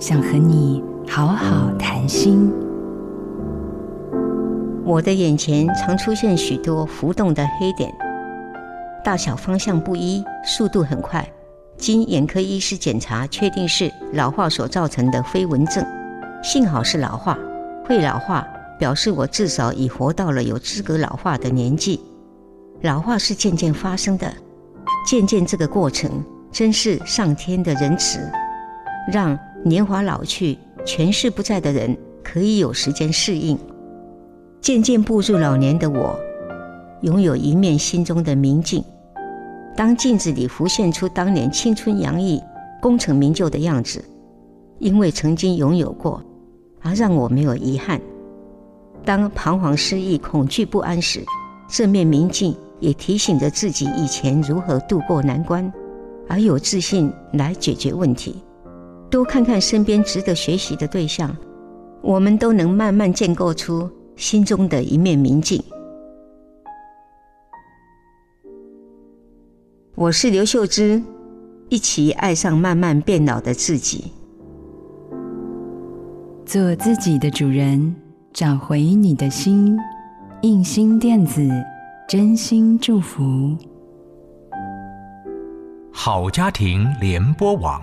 想和你好好谈心。我的眼前常出现许多浮动的黑点，大小方向不一，速度很快。经眼科医师检查，确定是老化所造成的飞蚊症。幸好是老化，会老化表示我至少已活到了有资格老化的年纪。老化是渐渐发生的，渐渐这个过程真是上天的仁慈。让年华老去、权势不在的人可以有时间适应。渐渐步入老年的我，拥有一面心中的明镜。当镜子里浮现出当年青春洋溢、功成名就的样子，因为曾经拥有过，而让我没有遗憾。当彷徨失意、恐惧不安时，这面明镜也提醒着自己以前如何度过难关，而有自信来解决问题。多看看身边值得学习的对象，我们都能慢慢建构出心中的一面明镜。我是刘秀芝，一起爱上慢慢变老的自己，做自己的主人，找回你的心。印心电子，真心祝福。好家庭联播网。